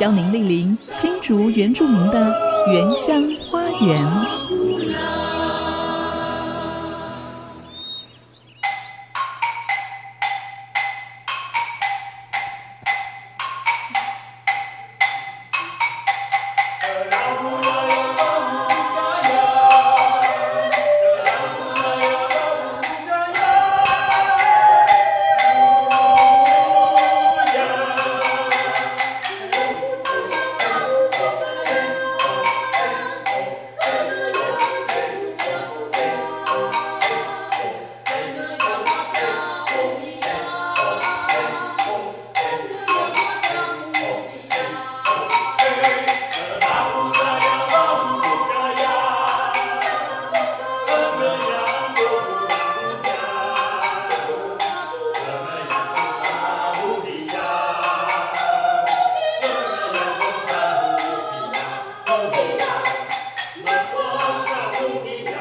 邀您莅临新竹原住民的原乡花园。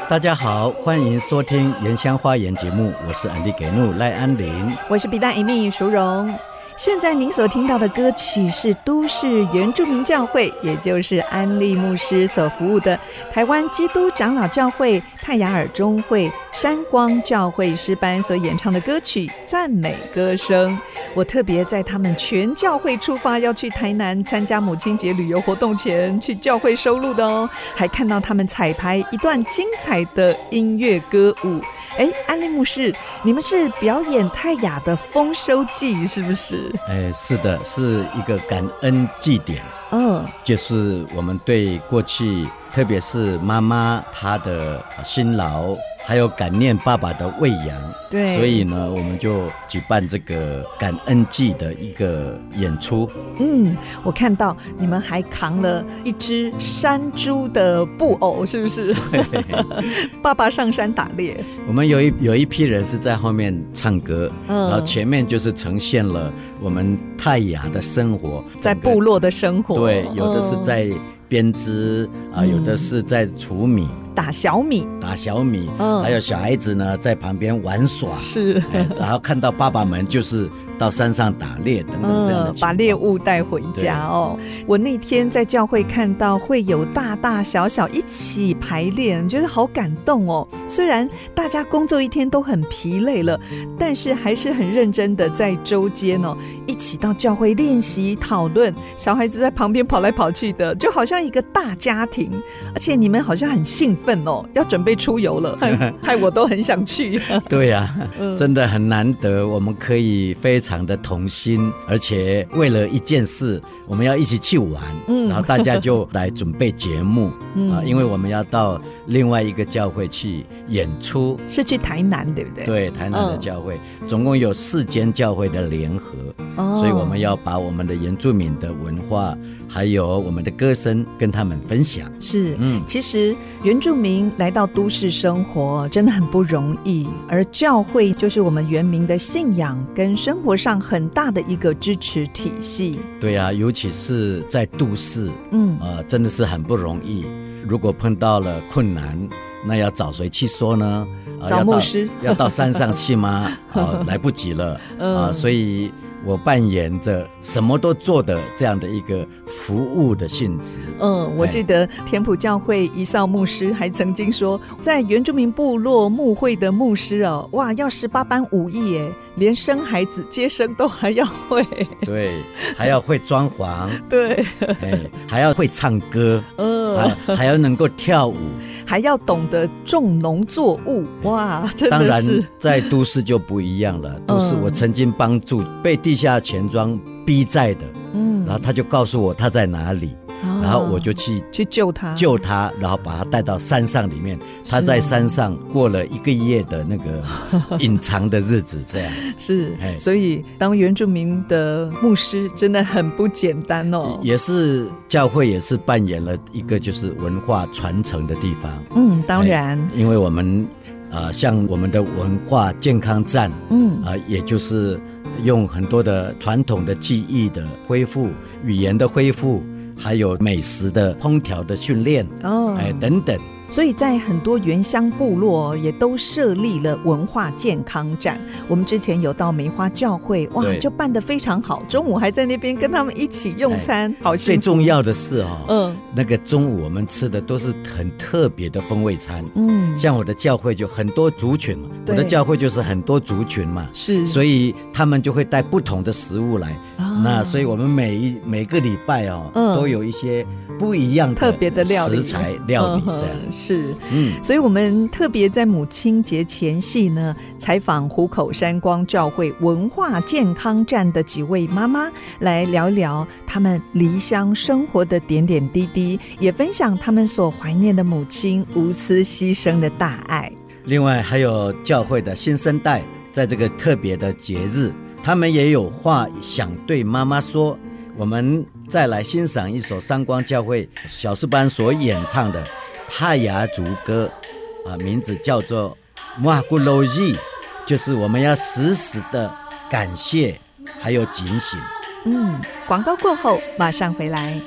大家好，欢迎收听《原乡花园》节目，我是安迪给努赖安林，我是比达艾米淑荣。现在您所听到的歌曲是都市原住民教会，也就是安利牧师所服务的台湾基督长老教会泰雅尔中会山光教会诗班所演唱的歌曲《赞美歌声》。我特别在他们全教会出发要去台南参加母亲节旅游活动前去教会收录的哦，还看到他们彩排一段精彩的音乐歌舞。哎，安利牧师，你们是表演泰雅的丰收祭是不是？哎，是的，是一个感恩祭典。嗯，就是我们对过去，特别是妈妈她的辛劳。还有感念爸爸的喂养，对，所以呢，我们就举办这个感恩祭的一个演出。嗯，我看到你们还扛了一只山猪的布偶，是不是？对 爸爸上山打猎。我们有一有一批人是在后面唱歌，嗯，然后前面就是呈现了我们泰雅的生活，在部落的生活。对，有的是在编织啊，嗯、有的是在除米。打小米，打小米，嗯，还有小孩子呢在旁边玩耍，是，然后看到爸爸们就是到山上打猎等等这样的，把猎物带回家哦。我那天在教会看到会有大大小小一起排练，觉得好感动哦。虽然大家工作一天都很疲累了，但是还是很认真的在周间哦一起到教会练习讨论。小孩子在旁边跑来跑去的，就好像一个大家庭，而且你们好像很兴奋。份哦，要准备出游了，害，害我都很想去。对呀、啊，嗯、真的很难得，我们可以非常的同心，而且为了一件事，我们要一起去玩。嗯，然后大家就来准备节目、嗯、啊，因为我们要到另外一个教会去演出，是去台南，对不对？对，台南的教会、嗯、总共有四间教会的联合，哦、所以我们要把我们的原住民的文化。还有我们的歌声跟他们分享。是，嗯，其实原住民来到都市生活真的很不容易，而教会就是我们原民的信仰跟生活上很大的一个支持体系。对啊，尤其是在都市，嗯，呃，真的是很不容易。如果碰到了困难，那要找谁去说呢？呃、找牧师，要到，要到山上去吗？啊、呃，来不及了啊、所以。我扮演着什么都做的这样的一个服务的性质。嗯，我记得田普教会一少牧师还曾经说，在原住民部落牧会的牧师哦，哇，要十八般武艺耶，连生孩子接生都还要会。对，还要会装潢。对，还要会唱歌。嗯，还还要能够跳舞，还要懂得种农作物。哇，真的是。当然，在都市就不一样了。都市我曾经帮助被地下钱庄逼债的，嗯，然后他就告诉我他在哪里，然后我就去去救他，救他，然后把他带到山上里面。他在山上过了一个月的那个 隐藏的日子，这样是。所以当原住民的牧师真的很不简单哦。也是教会也是扮演了一个就是文化传承的地方。嗯，当然，因为我们呃，像我们的文化健康站，嗯啊、呃，也就是用很多的传统的技艺的恢复、语言的恢复。还有美食的烹调的训练哦，哎等等。所以在很多原乡部落也都设立了文化健康站。我们之前有到梅花教会，哇，就办得非常好。中午还在那边跟他们一起用餐，好幸。最重要的是哦，嗯，那个中午我们吃的都是很特别的风味餐。嗯，像我的教会就很多族群嘛，我的教会就是很多族群嘛，是，所以他们就会带不同的食物来。那所以我们每一每个礼拜哦，都有一些不一样的特别的料理食材料理这样。是，嗯，所以我们特别在母亲节前夕呢，采访湖口山光教会文化健康站的几位妈妈，来聊聊他们离乡生活的点点滴滴，也分享他们所怀念的母亲无私牺牲的大爱。另外，还有教会的新生代，在这个特别的节日，他们也有话想对妈妈说。我们再来欣赏一首山光教会小四班所演唱的。泰雅族歌，啊，名字叫做《马古罗伊》，就是我们要时时的感谢，还有警醒。嗯，广告过后马上回来。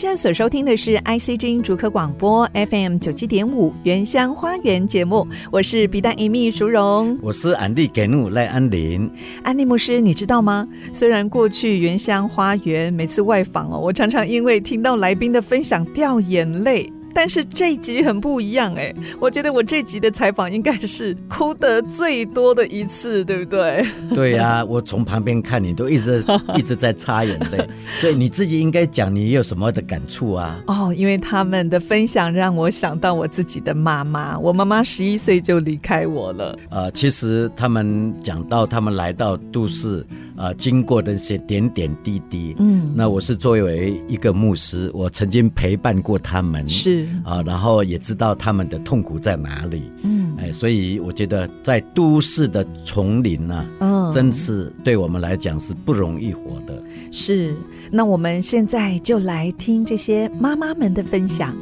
现在所收听的是 IC 之音主客广播 FM 九七点五原乡花园节目，我是比丹 Amy 淑荣，我是安利给努赖安林。安利牧师，你知道吗？虽然过去原乡花园每次外访哦，我常常因为听到来宾的分享掉眼泪。但是这一集很不一样哎，我觉得我这集的采访应该是哭得最多的一次，对不对？对呀、啊，我从旁边看你都一直 一直在擦眼泪，所以你自己应该讲你有什么的感触啊？哦，因为他们的分享让我想到我自己的妈妈，我妈妈十一岁就离开我了。呃，其实他们讲到他们来到都市，呃，经过的一些点点滴滴，嗯，那我是作为一个牧师，我曾经陪伴过他们，是。啊，然后也知道他们的痛苦在哪里，嗯，哎，所以我觉得在都市的丛林呢、啊，嗯，真是对我们来讲是不容易活的。是，那我们现在就来听这些妈妈们的分享。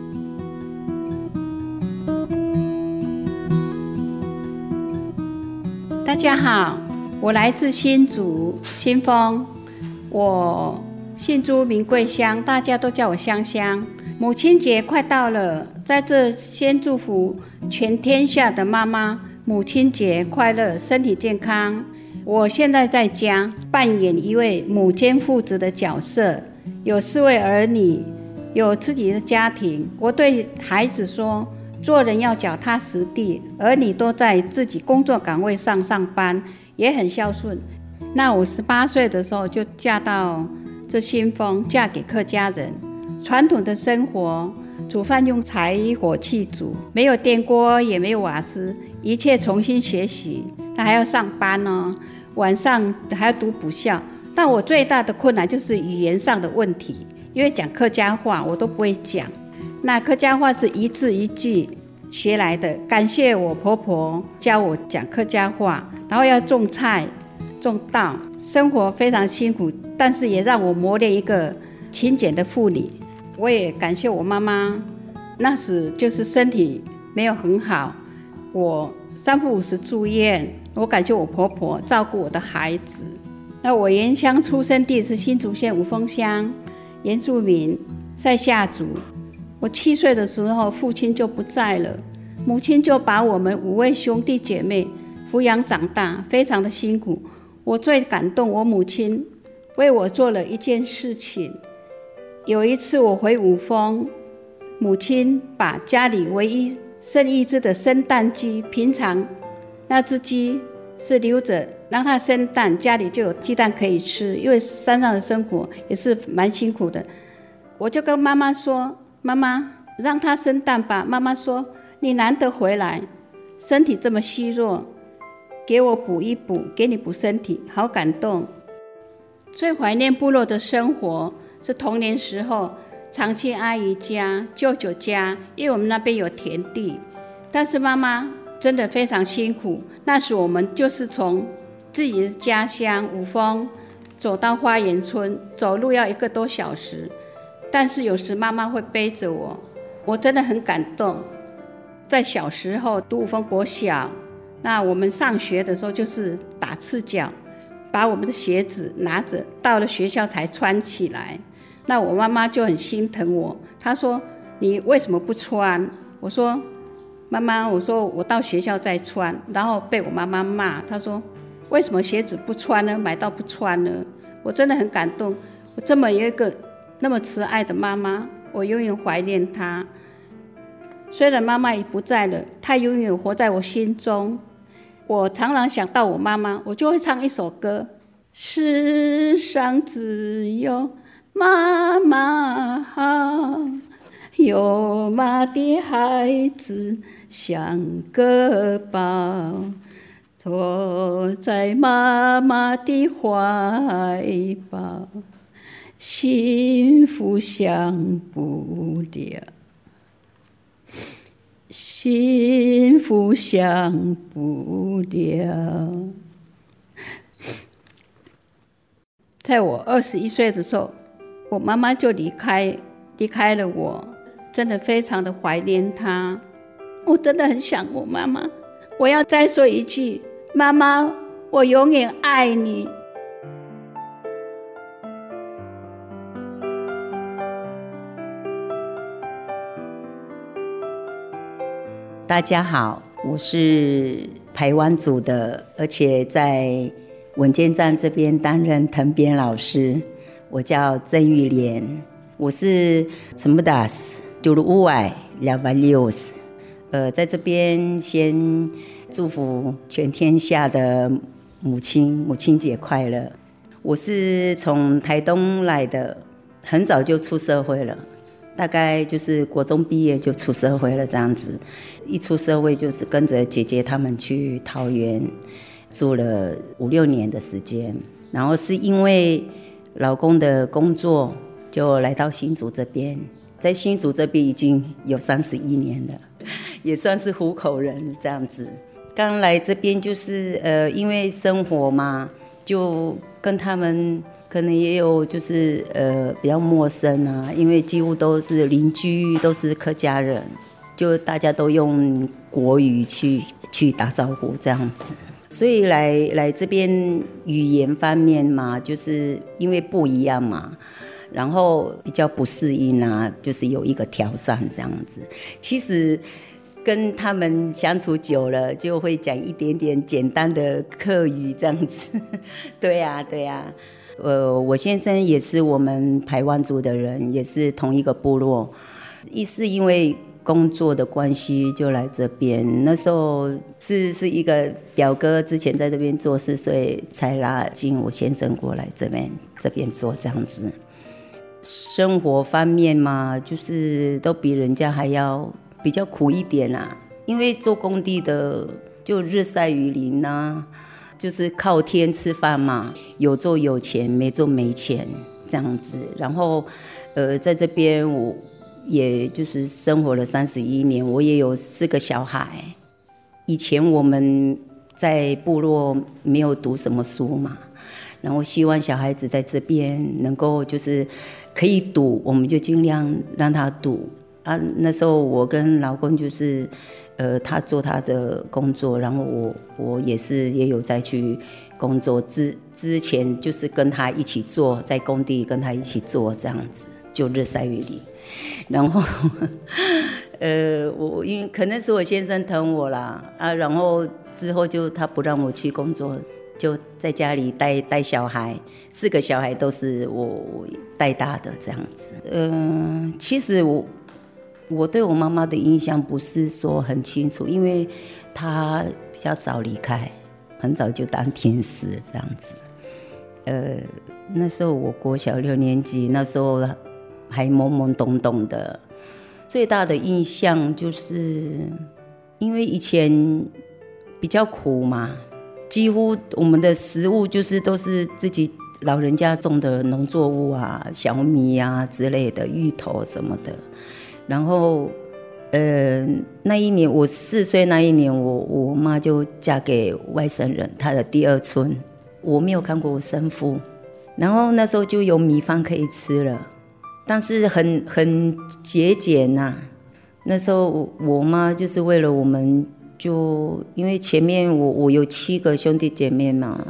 大家好，我来自新竹新丰，我姓朱名桂香，大家都叫我香香。母亲节快到了，在这先祝福全天下的妈妈母亲节快乐，身体健康。我现在在家扮演一位母兼父职的角色，有四位儿女，有自己的家庭。我对孩子说，做人要脚踏实地，儿女都在自己工作岗位上上班，也很孝顺。那我十八岁的时候就嫁到这新丰，嫁给客家人。传统的生活，煮饭用柴火气煮，没有电锅，也没有瓦斯，一切重新学习。他还要上班呢，晚上还要读补校。但我最大的困难就是语言上的问题，因为讲客家话我都不会讲。那客家话是一字一句学来的。感谢我婆婆教我讲客家话，然后要种菜、种稻，生活非常辛苦，但是也让我磨练一个勤俭的妇女。我也感谢我妈妈，那时就是身体没有很好，我三不五时住院。我感谢我婆婆照顾我的孩子。那我原乡出生地是新竹县五峰乡，原住民赛夏族。我七岁的时候，父亲就不在了，母亲就把我们五位兄弟姐妹抚养长大，非常的辛苦。我最感动，我母亲为我做了一件事情。有一次我回五峰，母亲把家里唯一剩一只的生蛋鸡，平常那只鸡是留着让它生蛋，家里就有鸡蛋可以吃。因为山上的生活也是蛮辛苦的，我就跟妈妈说：“妈妈，让它生蛋吧。”妈妈说：“你难得回来，身体这么虚弱，给我补一补，给你补身体，好感动。”最怀念部落的生活。是童年时候常去阿姨家、舅舅家，因为我们那边有田地。但是妈妈真的非常辛苦。那时我们就是从自己的家乡五峰走到花园村，走路要一个多小时。但是有时妈妈会背着我，我真的很感动。在小时候读五峰国小，那我们上学的时候就是打赤脚，把我们的鞋子拿着到了学校才穿起来。那我妈妈就很心疼我，她说：“你为什么不穿？”我说：“妈妈，我说我到学校再穿。”然后被我妈妈骂，她说：“为什么鞋子不穿呢？买到不穿呢？”我真的很感动，我这么一个那么慈爱的妈妈，我永远怀念她。虽然妈妈已不在了，她永远活在我心中。我常常想到我妈妈，我就会唱一首歌：“世上只有。”妈妈好，有妈的孩子像个宝，坐在妈妈的怀抱，幸福享不了，幸福享不了。在我二十一岁的时候。我妈妈就离开，离开了我，真的非常的怀念她。我真的很想我妈妈。我要再说一句，妈妈，我永远爱你。大家好，我是排湾族的，而且在稳健站这边担任藤编老师。我叫曾玉莲，我是陈木达斯，就是乌外 Lavalios。呃，在这边先祝福全天下的母亲母亲节快乐。我是从台东来的，很早就出社会了，大概就是国中毕业就出社会了这样子。一出社会就是跟着姐姐他们去桃园住了五六年的时间，然后是因为老公的工作就来到新竹这边，在新竹这边已经有三十一年了。也算是湖口人这样子，刚来这边就是呃，因为生活嘛，就跟他们可能也有就是呃比较陌生啊，因为几乎都是邻居，都是客家人，就大家都用国语去去打招呼这样子，所以来来这边语言方面嘛，就是因为不一样嘛。然后比较不适应啊，就是有一个挑战这样子。其实跟他们相处久了，就会讲一点点简单的客语这样子。对呀，对呀。呃，我先生也是我们排湾族的人，也是同一个部落。一是因为工作的关系就来这边。那时候是是一个表哥之前在这边做事，所以才拉进我先生过来这边这边做这样子。生活方面嘛，就是都比人家还要比较苦一点啊。因为做工地的就日晒雨淋呐，就是靠天吃饭嘛，有做有钱，没做没钱这样子。然后，呃，在这边我也就是生活了三十一年，我也有四个小孩。以前我们在部落没有读什么书嘛，然后希望小孩子在这边能够就是。可以读，我们就尽量让他读啊。那时候我跟老公就是，呃，他做他的工作，然后我我也是也有在去工作。之之前就是跟他一起做，在工地跟他一起做这样子，就日晒雨淋。然后，呃，我因为可能是我先生疼我啦啊，然后之后就他不让我去工作。就在家里带带小孩，四个小孩都是我带大的这样子。嗯，其实我我对我妈妈的印象不是说很清楚，因为她比较早离开，很早就当天使这样子。呃，那时候我国小六年级，那时候还懵懵懂懂的。最大的印象就是，因为以前比较苦嘛。几乎我们的食物就是都是自己老人家种的农作物啊，小米啊之类的，芋头什么的。然后，呃，那一年我四岁那一年，我我妈就嫁给外省人，她的第二村，我没有看过我生父。然后那时候就有米饭可以吃了，但是很很节俭呐。那时候我妈就是为了我们。就因为前面我我有七个兄弟姐妹嘛，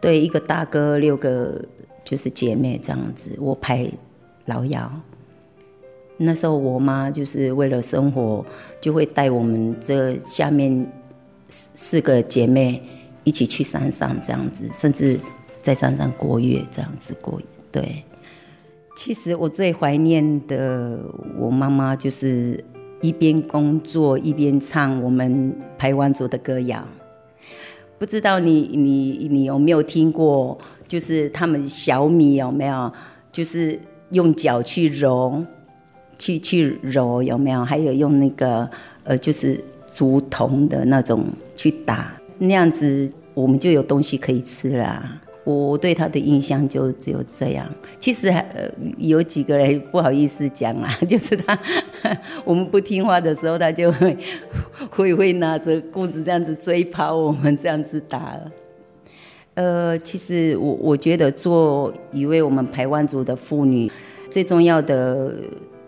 对，一个大哥，六个就是姐妹这样子，我排老幺。那时候我妈就是为了生活，就会带我们这下面四四个姐妹一起去山上这样子，甚至在山上过夜这样子过。对，其实我最怀念的我妈妈就是。一边工作一边唱我们台湾族的歌谣，不知道你你你有没有听过？就是他们小米有没有？就是用脚去揉，去去揉有没有？还有用那个呃，就是竹筒的那种去打，那样子我们就有东西可以吃了。我对他的印象就只有这样。其实还呃有几个人不好意思讲啊，就是他 我们不听话的时候，他就会会会拿着棍子这样子追跑我们，这样子打。呃，其实我我觉得做一位我们排湾族的妇女，最重要的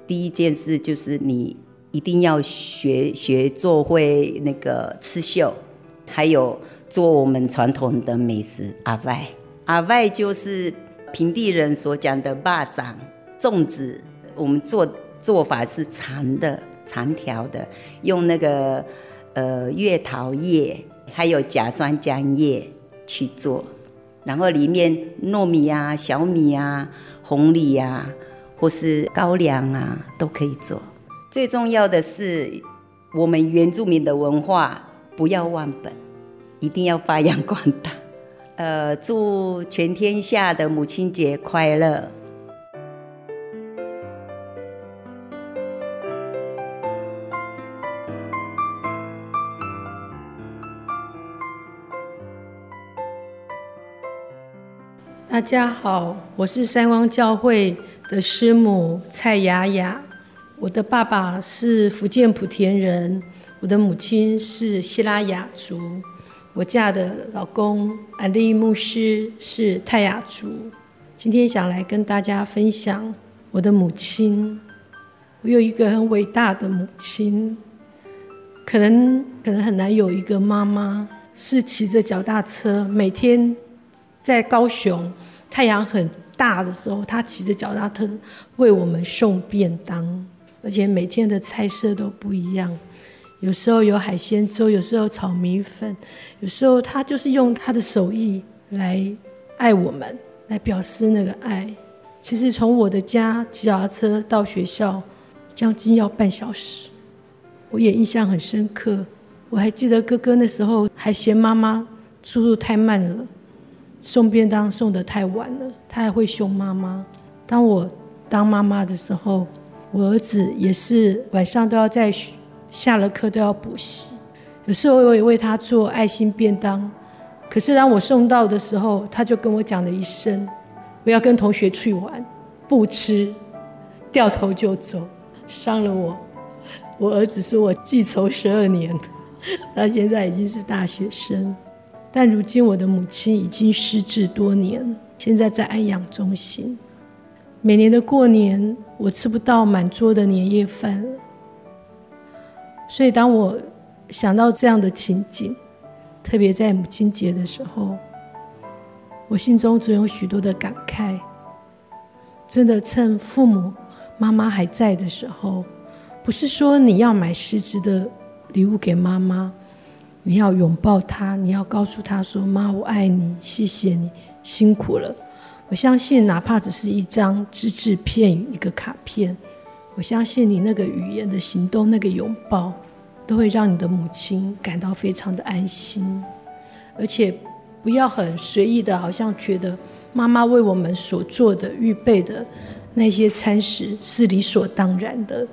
第一件事就是你一定要学学做会那个刺绣，还有做我们传统的美食阿拜。阿外就是平地人所讲的霸掌粽子，我们做做法是长的长条的，用那个呃月桃叶还有甲酸浆叶去做，然后里面糯米啊、小米啊、红米啊或是高粱啊都可以做。最重要的是，我们原住民的文化不要忘本，一定要发扬光大。呃，祝全天下的母亲节快乐！大家好，我是三光教会的师母蔡雅雅。我的爸爸是福建莆田人，我的母亲是西拉雅族，我嫁的老公安利牧师是泰雅族。今天想来跟大家分享我的母亲。我有一个很伟大的母亲，可能可能很难有一个妈妈是骑着脚踏车，每天在高雄太阳很大的时候，她骑着脚踏车为我们送便当。而且每天的菜色都不一样，有时候有海鲜粥，有时候炒米粉，有时候他就是用他的手艺来爱我们，来表示那个爱。其实从我的家骑脚踏车到学校，将近要半小时，我也印象很深刻。我还记得哥哥那时候还嫌妈妈速度太慢了，送便当送得太晚了，他还会凶妈妈。当我当妈妈的时候，我儿子也是晚上都要在下了课都要补习，有时候我也为他做爱心便当，可是当我送到的时候，他就跟我讲了一声：“我要跟同学去玩，不吃，掉头就走，伤了我。”我儿子说我记仇十二年，他现在已经是大学生，但如今我的母亲已经失智多年，现在在安养中心。每年的过年，我吃不到满桌的年夜饭了。所以，当我想到这样的情景，特别在母亲节的时候，我心中总有许多的感慨。真的，趁父母、妈妈还在的时候，不是说你要买实质的礼物给妈妈，你要拥抱她，你要告诉她说：“妈，我爱你，谢谢你，辛苦了。”我相信，哪怕只是一张只字片语、一个卡片，我相信你那个语言的行动、那个拥抱，都会让你的母亲感到非常的安心。而且，不要很随意的，好像觉得妈妈为我们所做的、预备的那些餐食是理所当然的。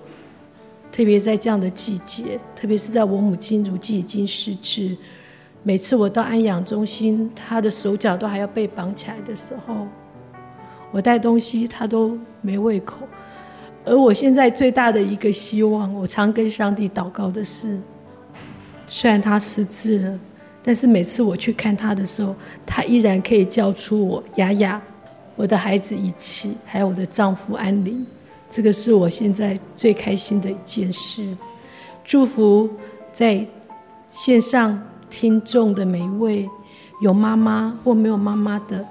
特别在这样的季节，特别是在我母亲如今已经失智，每次我到安养中心，她的手脚都还要被绑起来的时候。我带东西，她都没胃口。而我现在最大的一个希望，我常跟上帝祷告的是：虽然他失智了，但是每次我去看他的时候，他依然可以叫出我雅雅，我的孩子一起，还有我的丈夫安林。这个是我现在最开心的一件事。祝福在线上听众的每一位，有妈妈或没有妈妈的，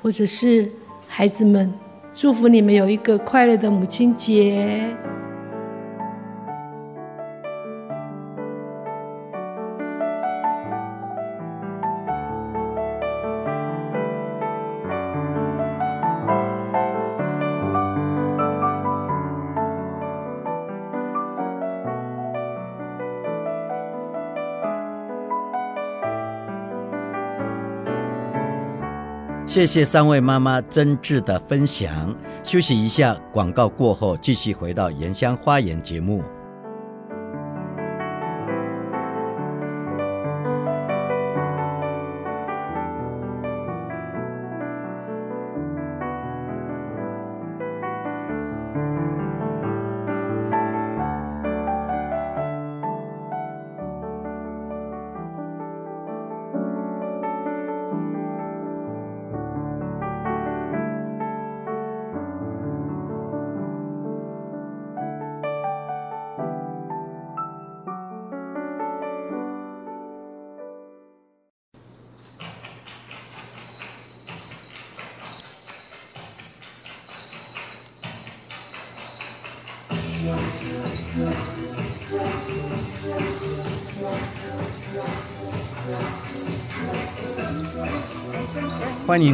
或者是。孩子们，祝福你们有一个快乐的母亲节。谢谢三位妈妈真挚的分享。休息一下，广告过后继续回到《原乡花园》节目。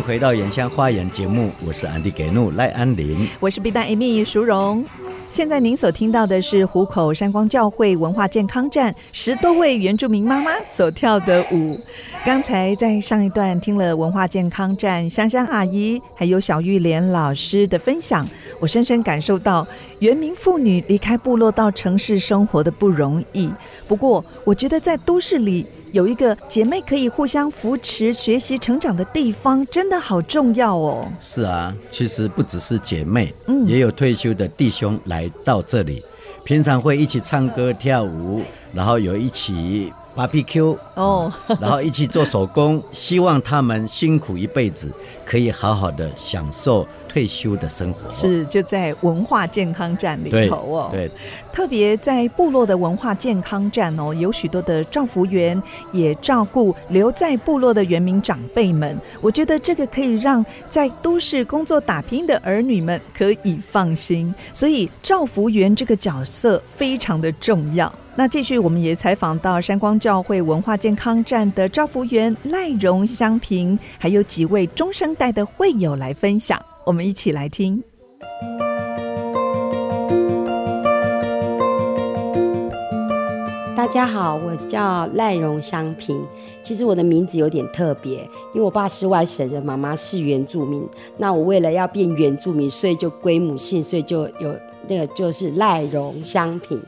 回到《原乡花园》节目，我是安迪给怒赖安林，我是 B 站 Amy 淑荣。现在您所听到的是湖口山光教会文化健康站十多位原住民妈妈所跳的舞。刚才在上一段听了文化健康站香香阿姨还有小玉莲老师的分享，我深深感受到原民妇女离开部落到城市生活的不容易。不过，我觉得在都市里。有一个姐妹可以互相扶持、学习成长的地方，真的好重要哦。是啊，其实不只是姐妹，嗯，也有退休的弟兄来到这里，平常会一起唱歌跳舞，然后有一起 BBQ 哦，然后一起做手工，希望他们辛苦一辈子，可以好好的享受。退休的生活是就在文化健康站里头哦，对，对，特别在部落的文化健康站哦，有许多的照福员也照顾留在部落的原民长辈们。我觉得这个可以让在都市工作打拼的儿女们可以放心，所以照福员这个角色非常的重要。那继续，我们也采访到山光教会文化健康站的照福员赖荣香平，还有几位中生代的会友来分享。我们一起来听。大家好，我叫赖荣香萍。其实我的名字有点特别，因为我爸是外省人，妈妈是原住民。那我为了要变原住民，所以就归母姓，所以就有那个就是赖荣香萍。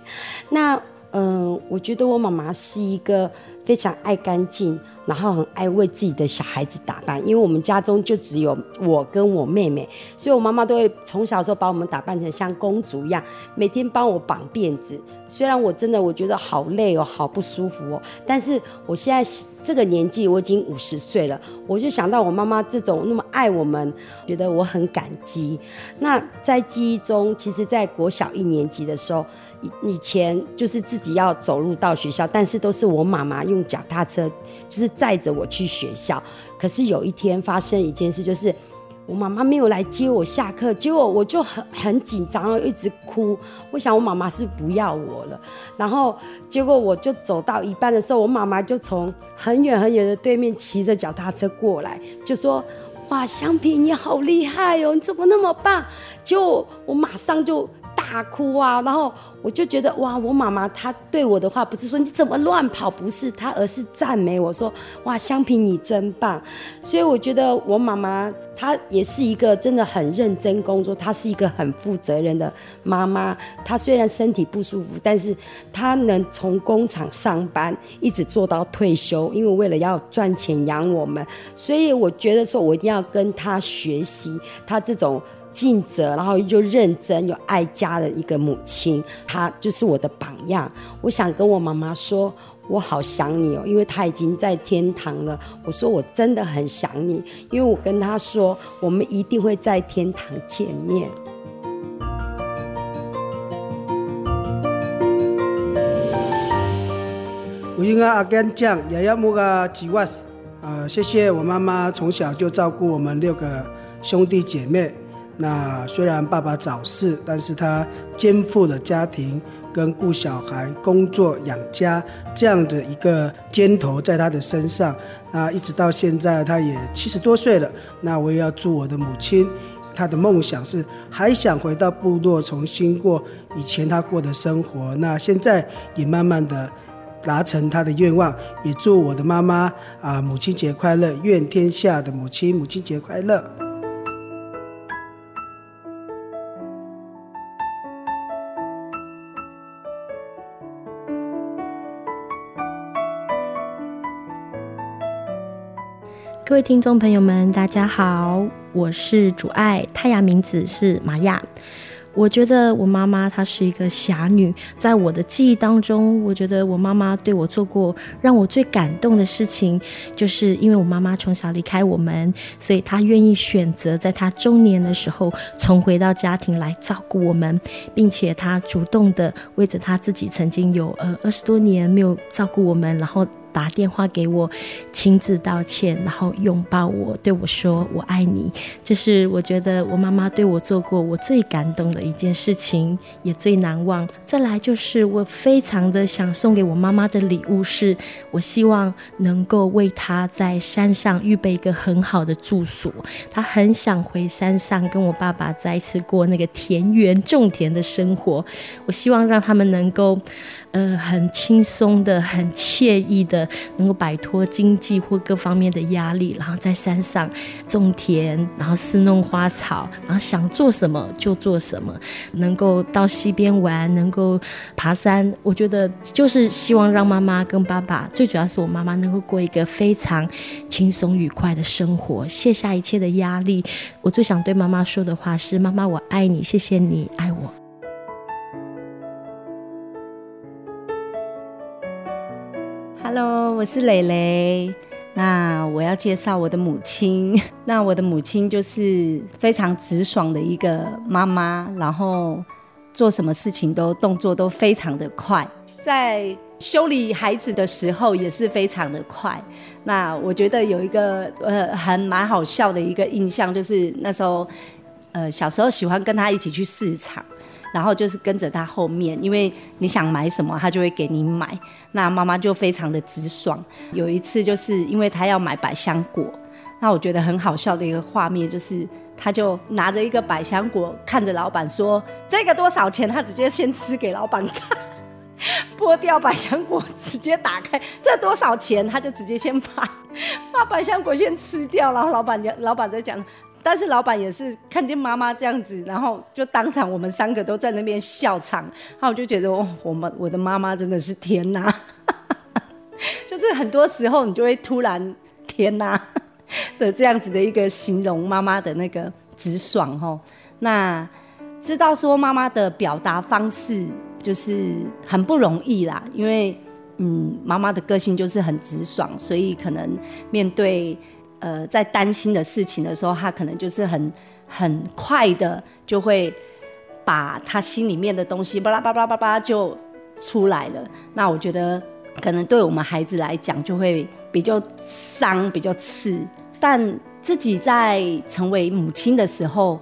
那嗯、我觉得我妈妈是一个非常爱干净。然后很爱为自己的小孩子打扮，因为我们家中就只有我跟我妹妹，所以我妈妈都会从小时候把我们打扮成像公主一样，每天帮我绑辫子。虽然我真的我觉得好累哦，好不舒服哦，但是我现在这个年纪，我已经五十岁了，我就想到我妈妈这种那么爱我们，觉得我很感激。那在记忆中，其实在国小一年级的时候，以以前就是自己要走路到学校，但是都是我妈妈用脚踏车。就是载着我去学校，可是有一天发生一件事，就是我妈妈没有来接我下课，结果我就很很紧张，然后一直哭。我想我妈妈是不要我了，然后结果我就走到一半的时候，我妈妈就从很远很远的对面骑着脚踏车过来，就说：“哇，香萍你好厉害哦，你怎么那么棒？”结果我马上就大哭啊，然后。我就觉得哇，我妈妈她对我的话不是说你怎么乱跑，不是她，而是赞美我说哇，香萍你真棒。所以我觉得我妈妈她也是一个真的很认真工作，她是一个很负责任的妈妈。她虽然身体不舒服，但是她能从工厂上班一直做到退休，因为为了要赚钱养我们。所以我觉得说我一定要跟她学习，她这种。尽责，然后又认真又爱家的一个母亲，她就是我的榜样。我想跟我妈妈说，我好想你哦，因为她已经在天堂了。我说我真的很想你，因为我跟她说，我们一定会在天堂见面。我应该阿甘酱，也要木个几万。啊，谢谢我妈妈从小就照顾我们六个兄弟姐妹。那虽然爸爸早逝，但是他肩负了家庭跟顾小孩、工作养家这样的一个肩头在他的身上。那一直到现在，他也七十多岁了。那我也要祝我的母亲，她的梦想是还想回到部落，重新过以前她过的生活。那现在也慢慢的达成她的愿望。也祝我的妈妈啊，母亲节快乐！愿天下的母亲母亲节快乐！各位听众朋友们，大家好，我是主爱，太阳名字是玛雅。我觉得我妈妈她是一个侠女，在我的记忆当中，我觉得我妈妈对我做过让我最感动的事情，就是因为我妈妈从小离开我们，所以她愿意选择在她中年的时候重回到家庭来照顾我们，并且她主动的为着她自己曾经有呃二十多年没有照顾我们，然后。打电话给我，亲自道歉，然后拥抱我，对我说“我爱你”。这是我觉得我妈妈对我做过我最感动的一件事情，也最难忘。再来就是我非常的想送给我妈妈的礼物是，我希望能够为她在山上预备一个很好的住所。她很想回山上跟我爸爸再次过那个田园种田的生活。我希望让他们能够。呃，很轻松的，很惬意的，能够摆脱经济或各方面的压力，然后在山上种田，然后侍弄花草，然后想做什么就做什么，能够到溪边玩，能够爬山。我觉得就是希望让妈妈跟爸爸，最主要是我妈妈能够过一个非常轻松愉快的生活，卸下一切的压力。我最想对妈妈说的话是：妈妈，我爱你，谢谢你爱我。我是蕾蕾。那我要介绍我的母亲。那我的母亲就是非常直爽的一个妈妈，然后做什么事情都动作都非常的快，在修理孩子的时候也是非常的快。那我觉得有一个呃还蛮好笑的一个印象，就是那时候呃小时候喜欢跟她一起去市场。然后就是跟着他后面，因为你想买什么，他就会给你买。那妈妈就非常的直爽。有一次，就是因为他要买百香果，那我觉得很好笑的一个画面，就是他就拿着一个百香果，看着老板说：“这个多少钱？”他直接先吃给老板看，剥掉百香果，直接打开，这多少钱？他就直接先把把百香果先吃掉，然后老板老板在讲。但是老板也是看见妈妈这样子，然后就当场我们三个都在那边笑场，然后我就觉得哦，我们我的妈妈真的是天哪，就是很多时候你就会突然天哪的这样子的一个形容妈妈的那个直爽吼。那知道说妈妈的表达方式就是很不容易啦，因为嗯妈妈的个性就是很直爽，所以可能面对。呃，在担心的事情的时候，他可能就是很很快的就会把他心里面的东西巴拉巴拉巴拉就出来了。那我觉得可能对我们孩子来讲就会比较伤、比较刺。但自己在成为母亲的时候，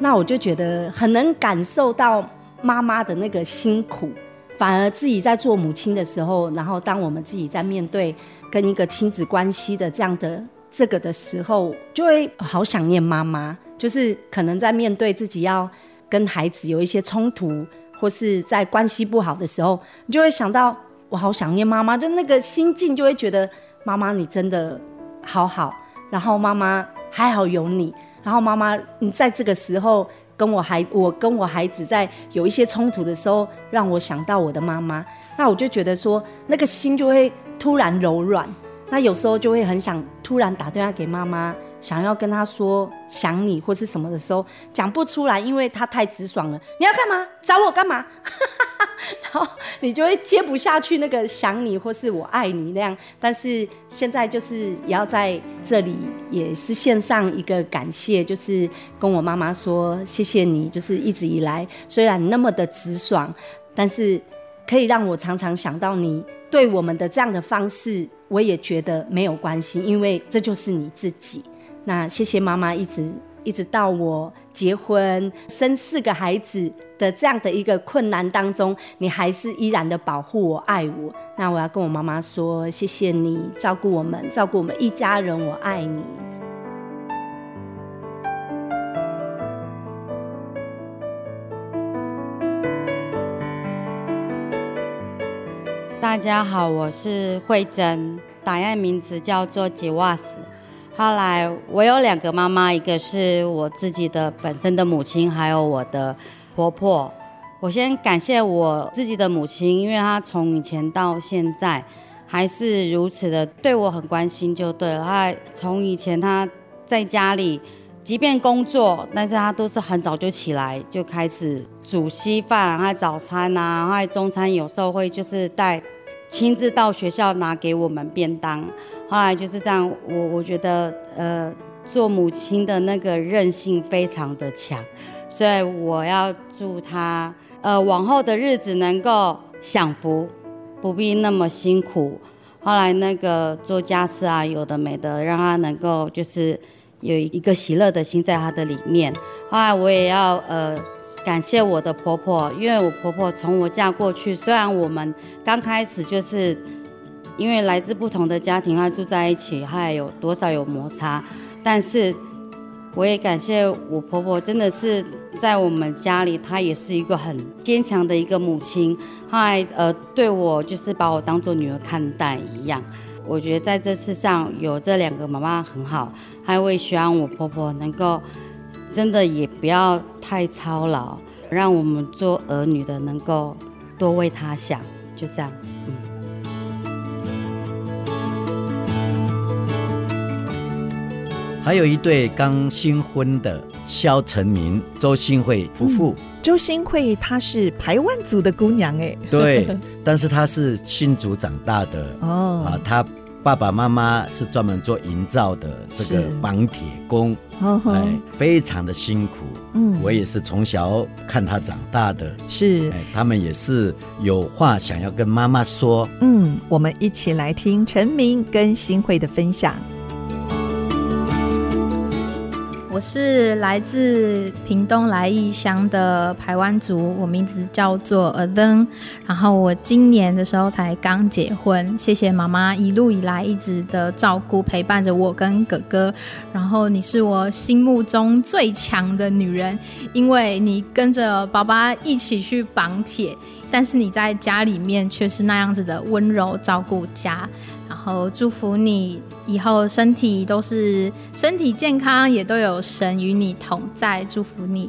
那我就觉得很能感受到妈妈的那个辛苦。反而自己在做母亲的时候，然后当我们自己在面对跟一个亲子关系的这样的。这个的时候，就会好想念妈妈。就是可能在面对自己要跟孩子有一些冲突，或是在关系不好的时候，你就会想到我好想念妈妈。就那个心境，就会觉得妈妈你真的好好，然后妈妈还好有你，然后妈妈你在这个时候跟我孩我跟我孩子在有一些冲突的时候，让我想到我的妈妈，那我就觉得说那个心就会突然柔软。那有时候就会很想突然打电话给妈妈，想要跟她说想你或是什么的时候，讲不出来，因为她太直爽了。你要干嘛？找我干嘛？然后你就会接不下去那个想你或是我爱你那样。但是现在就是也要在这里也是献上一个感谢，就是跟我妈妈说谢谢你，就是一直以来虽然那么的直爽，但是可以让我常常想到你对我们的这样的方式。我也觉得没有关系，因为这就是你自己。那谢谢妈妈，一直一直到我结婚生四个孩子的这样的一个困难当中，你还是依然的保护我、爱我。那我要跟我妈妈说，谢谢你照顾我们，照顾我们一家人，我爱你。大家好，我是慧珍，档案名字叫做吉瓦斯。后来我有两个妈妈，一个是我自己的本身的母亲，还有我的婆婆。我先感谢我自己的母亲，因为她从以前到现在还是如此的对我很关心，就对了。她从以前她在家里，即便工作，但是她都是很早就起来就开始煮稀饭，还有早餐啊，还有中餐，有时候会就是带。亲自到学校拿给我们便当，后来就是这样。我我觉得，呃，做母亲的那个韧性非常的强，所以我要祝她，呃，往后的日子能够享福，不必那么辛苦。后来那个做家事啊，有的没的，让他能够就是有一个喜乐的心在他的里面。后来我也要呃感谢我的婆婆，因为我婆婆从我嫁过去，虽然我们刚开始就是因为来自不同的家庭，还住在一起，还有多少有摩擦，但是我也感谢我婆婆，真的是在我们家里，她也是一个很坚强的一个母亲。还呃，对我就是把我当做女儿看待一样。我觉得在这世上有这两个妈妈很好，还会希望我婆婆能够真的也不要太操劳，让我们做儿女的能够多为他想，就这样。嗯。还有一对刚新婚的肖成明、周新慧夫妇。嗯周新慧她是排湾族的姑娘哎，对，但是她是新竹长大的哦，啊，她爸爸妈妈是专门做营造的这个绑铁工，哎，非常的辛苦，嗯，我也是从小看他长大的，是，哎，他们也是有话想要跟妈妈说，嗯，我们一起来听陈明跟新慧的分享。我是来自屏东来义乡的台湾族，我名字叫做阿登，然后我今年的时候才刚结婚，谢谢妈妈一路以来一直的照顾陪伴着我跟哥哥，然后你是我心目中最强的女人，因为你跟着爸爸一起去绑铁，但是你在家里面却是那样子的温柔照顾家。然后祝福你以后身体都是身体健康，也都有神与你同在。祝福你。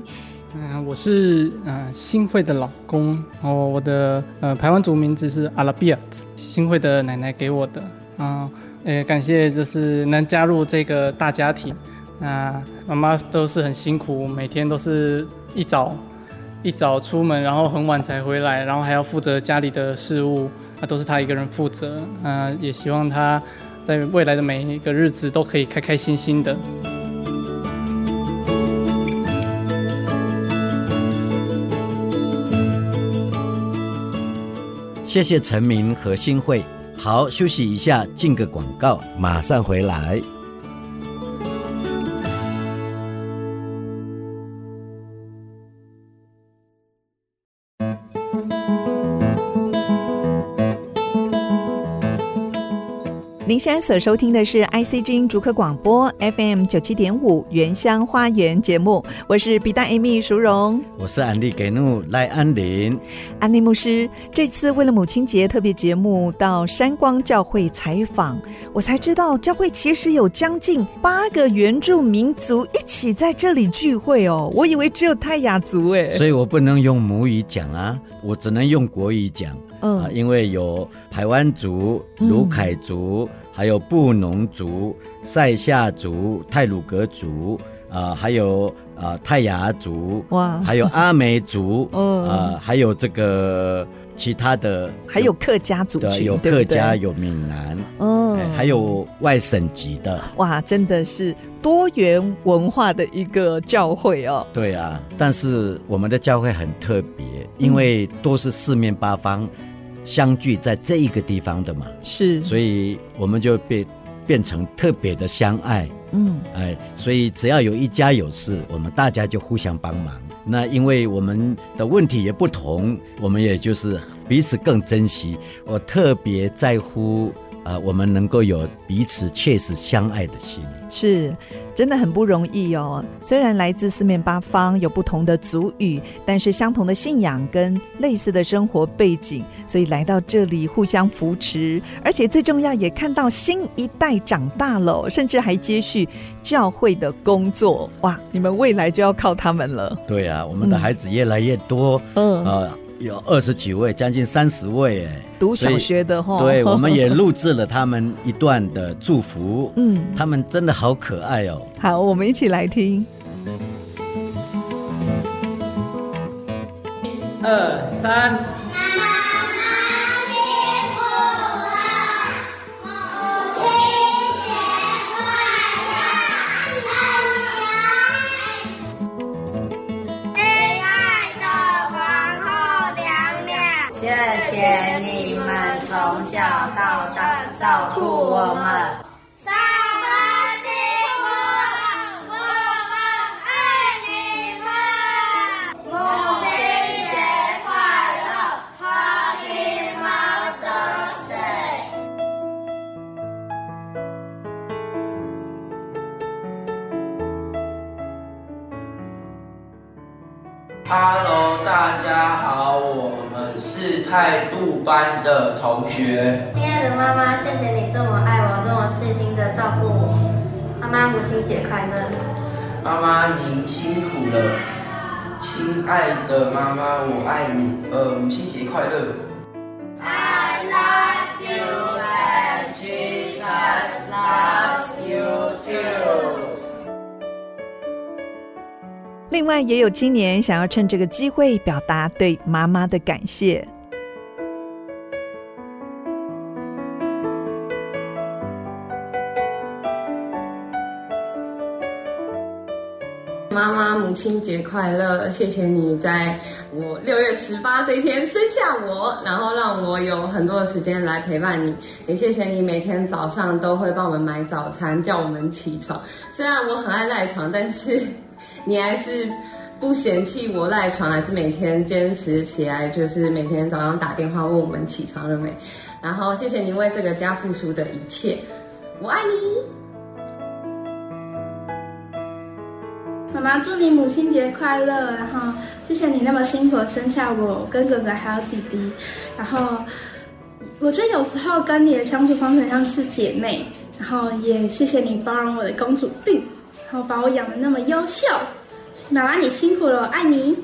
嗯，我是嗯新慧的老公，然后我的呃排湾族名字是阿拉比亚，新慧的奶奶给我的。啊，也感谢就是能加入这个大家庭。那妈妈都是很辛苦，每天都是一早一早出门，然后很晚才回来，然后还要负责家里的事务。那都是他一个人负责，嗯、也希望他在未来的每一个日子都可以开开心心的。谢谢陈明和新慧，好，休息一下，进个广告，马上回来。您现在所收听的是 ICG 竹科广播 FM 九七点五原乡花园节目，我是比大 Amy 淑荣，我是安利给怒赖安林，安利牧师这次为了母亲节特别节目到山光教会采访，我才知道教会其实有将近八个原住民族一起在这里聚会哦，我以为只有泰雅族哎，所以我不能用母语讲啊，我只能用国语讲。嗯、啊，因为有台湾族、鲁凯族，嗯、还有布农族、塞夏族、泰鲁格族，啊，还有啊泰雅族，哇，还有阿美族，嗯，啊，还有这个其他的，还有客家族群，有客家，对对有闽南，嗯，还有外省籍的，哇，真的是多元文化的一个教会哦。对啊，但是我们的教会很特别，因为都是四面八方。相聚在这一个地方的嘛，是，所以我们就变变成特别的相爱，嗯，哎，所以只要有一家有事，我们大家就互相帮忙。那因为我们的问题也不同，我们也就是彼此更珍惜。我特别在乎。呃，我们能够有彼此切实相爱的心，是真的很不容易哦。虽然来自四面八方，有不同的族语，但是相同的信仰跟类似的生活背景，所以来到这里互相扶持，而且最重要也看到新一代长大了，甚至还接续教会的工作。哇，你们未来就要靠他们了。对啊，我们的孩子越来越多，嗯，呃有二十几位，将近三十位，哎，读小学的哈。对，我们也录制了他们一段的祝福，嗯，他们真的好可爱哦。好，我们一起来听。一二三。从小到大照顾我们三八我们爱你们母亲节快乐哈利玛德斯 hello 大家好我们是泰班的同学。亲爱的妈妈，谢谢你这么爱我，这么细心的照顾我。妈妈，母亲节快乐！妈妈，您辛苦了。亲爱的妈妈，我爱你。呃，母亲节快乐。I love you and Jesus loves you too. 另外，也有青年想要趁这个机会表达对妈妈的感谢。亲节快乐！谢谢你在我六月十八这一天生下我，然后让我有很多的时间来陪伴你。也谢谢你每天早上都会帮我们买早餐，叫我们起床。虽然我很爱赖床，但是。你还是不嫌弃我赖床，还是每天坚持起来，就是每天早上打电话问我们起床了没？然后谢谢你为这个家付出的一切，我爱你。妈妈，祝你母亲节快乐！然后谢谢你那么辛苦生下我跟哥哥还有弟弟。然后我觉得有时候跟你的相处方式很像是姐妹。然后也谢谢你包容我的公主病。然后把我养得那么优秀，妈妈你辛苦了，我爱你。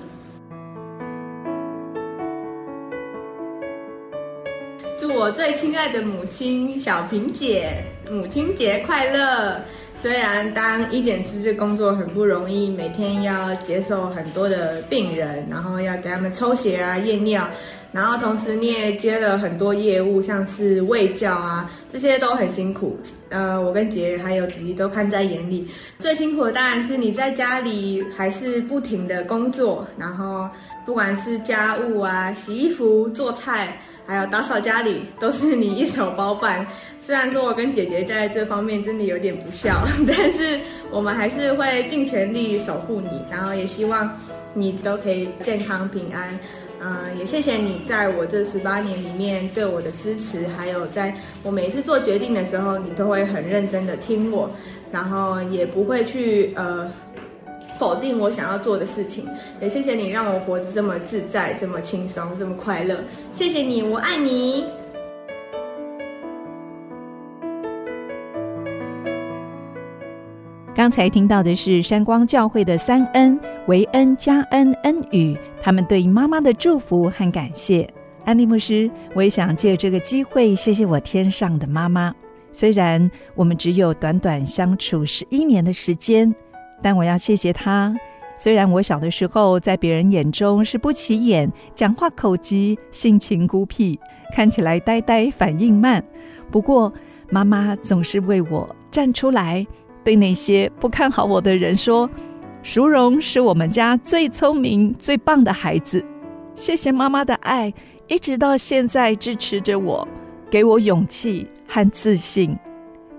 祝我最亲爱的母亲小平姐母亲节快乐！虽然当医检师这工作很不容易，每天要接受很多的病人，然后要给他们抽血啊、验尿，然后同时你也接了很多业务，像是卫教啊，这些都很辛苦。呃，我跟姐姐还有弟弟都看在眼里。最辛苦的当然是你在家里还是不停的工作，然后不管是家务啊、洗衣服、做菜。还有打扫家里都是你一手包办，虽然说我跟姐姐在这方面真的有点不孝，但是我们还是会尽全力守护你，然后也希望你都可以健康平安。嗯、呃，也谢谢你在我这十八年里面对我的支持，还有在我每次做决定的时候，你都会很认真的听我，然后也不会去呃。否定我想要做的事情，也谢谢你让我活得这么自在、这么轻松、这么快乐。谢谢你，我爱你。刚才听到的是山光教会的三恩：维恩、加恩、恩语，他们对妈妈的祝福和感谢。安利牧师，我也想借这个机会谢谢我天上的妈妈。虽然我们只有短短相处十一年的时间。但我要谢谢她。虽然我小的时候在别人眼中是不起眼、讲话口急、性情孤僻、看起来呆呆、反应慢，不过妈妈总是为我站出来，对那些不看好我的人说：“淑荣是我们家最聪明、最棒的孩子。”谢谢妈妈的爱，一直到现在支持着我，给我勇气和自信。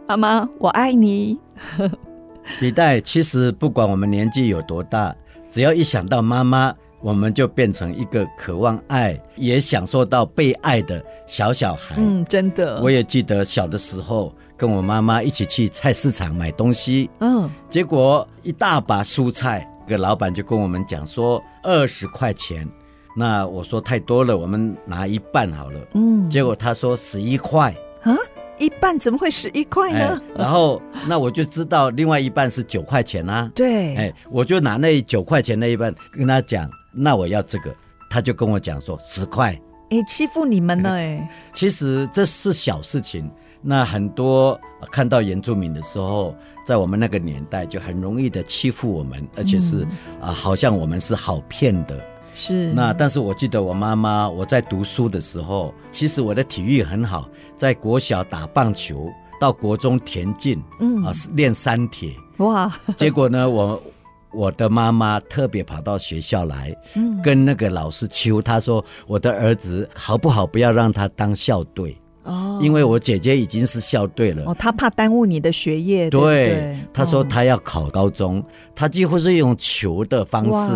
妈妈，我爱你。李代，其实不管我们年纪有多大，只要一想到妈妈，我们就变成一个渴望爱，也享受到被爱的小小孩。嗯，真的。我也记得小的时候，跟我妈妈一起去菜市场买东西。嗯，结果一大把蔬菜，个老板就跟我们讲说二十块钱。那我说太多了，我们拿一半好了。嗯，结果他说十一块。啊？一半怎么会十一块呢？哎，然后那我就知道另外一半是九块钱啊。对，哎，我就拿那九块钱那一半跟他讲，那我要这个，他就跟我讲说十块。哎，欺负你们了哎。其实这是小事情，那很多看到原住民的时候，在我们那个年代就很容易的欺负我们，而且是啊，嗯，好像我们是好骗的。是那，但是我记得我妈妈，我在读书的时候，其实我的体育很好，在国小打棒球，到国中田径，嗯啊练三铁，哇！结果呢，我我的妈妈特别跑到学校来，嗯，跟那个老师求，她说我的儿子好不好，不要让他当校队。哦因为我姐姐已经是校队了。哦，她怕耽误你的学业。对，她说她要考高中，她几乎是用求的方式。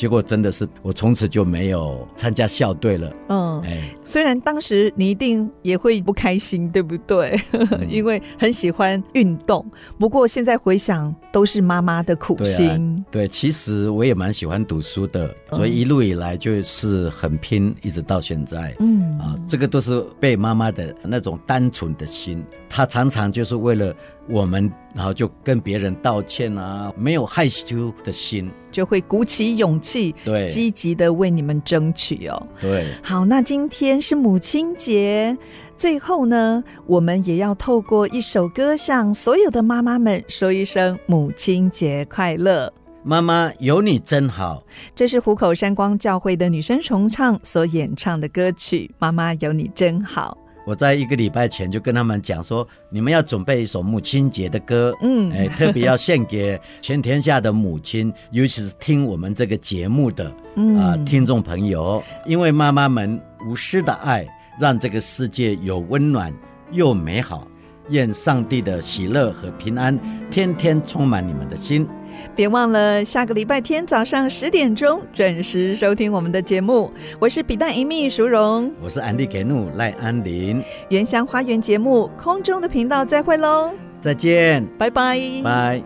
结果真的是，我从此就没有参加校队了。嗯，哎，虽然当时你一定也会不开心，对不对？嗯、因为很喜欢运动。不过现在回想，都是妈妈的苦心。对，啊、对，其实我也蛮喜欢读书的，所以一路以来就是很拼，一直到现在。嗯，啊，这个都是被妈妈的那种单纯的心。她常常就是为了我们，然后就跟别人道歉啊，没有害羞的心，就会鼓起勇气，对，积极的为你们争取哦。对，好，那今天是母亲节，最后呢，我们也要透过一首歌向所有的妈妈们说一声母亲节快乐。妈妈有你真好，这是虎口山光教会的女生重唱所演唱的歌曲《妈妈有你真好》。我在一个礼拜前就跟他们讲说，你们要准备一首母亲节的歌，嗯，哎，特别要献给全天下的母亲，尤其是听我们这个节目的啊、听众朋友，因为妈妈们无私的爱，让这个世界有温暖又美好。愿上帝的喜乐和平安天天充满你们的心。别忘了下个礼拜天早上十点钟准时收听我们的节目。我是比旦一秘淑荣，我是安利给怒赖安林。原乡花园节目空中的频道再会喽，再见，拜拜，拜。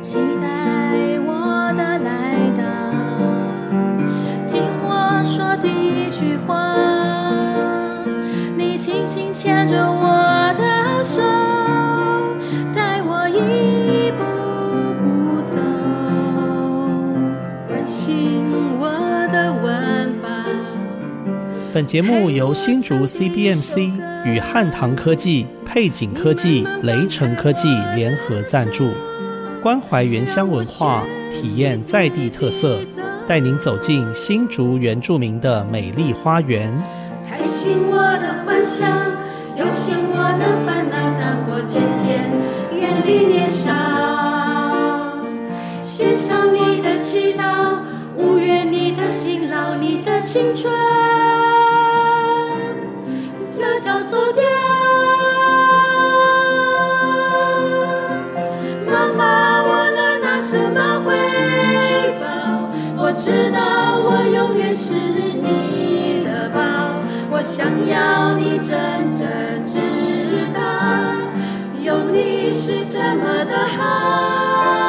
期待我的来到，听我说第一句话。你轻轻牵着我本节目由新竹 CBMC 与汉唐科技、配景科技、雷城科技联合赞助，关怀原乡文化，体验在地特色，带您走进新竹原住民的美丽花园。开心我的欢笑，忧心我的烦恼，当我渐渐远离年少，献上你的祈祷，无怨你的辛劳，你的青春，这叫做 దేవు。妈妈，我能拿什么回报？我知道我永远是你的宝。我想要你真正知道，有你是这么的好。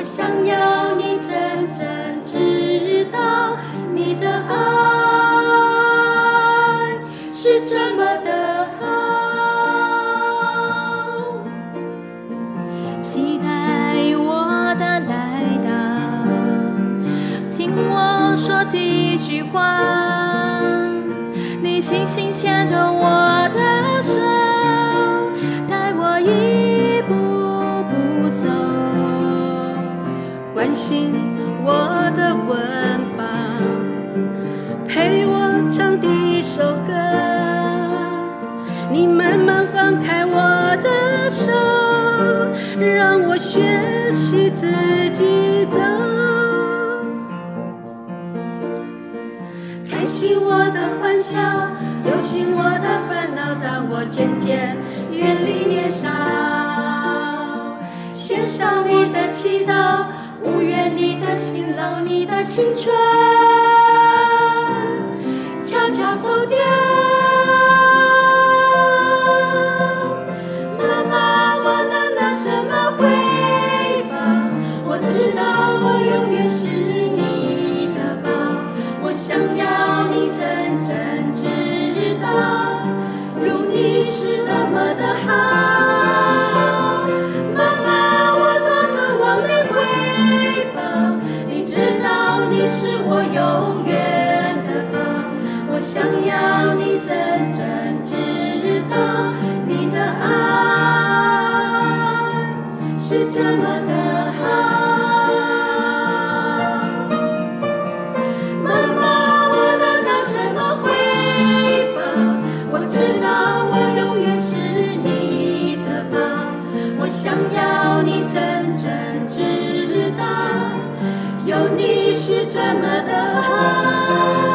我想要你真正知道，你的爱是这么的好。期待我的来到，听我说第一句话，你轻轻牵着我关心我的温饱，陪我唱第一首歌。你慢慢放开我的手，让我学习自己走。开心我的欢笑，忧心我的烦恼，当我渐渐远离年少，献上你的祈祷，无怨你的辛劳，你的青春，悄悄走掉。Samadhan.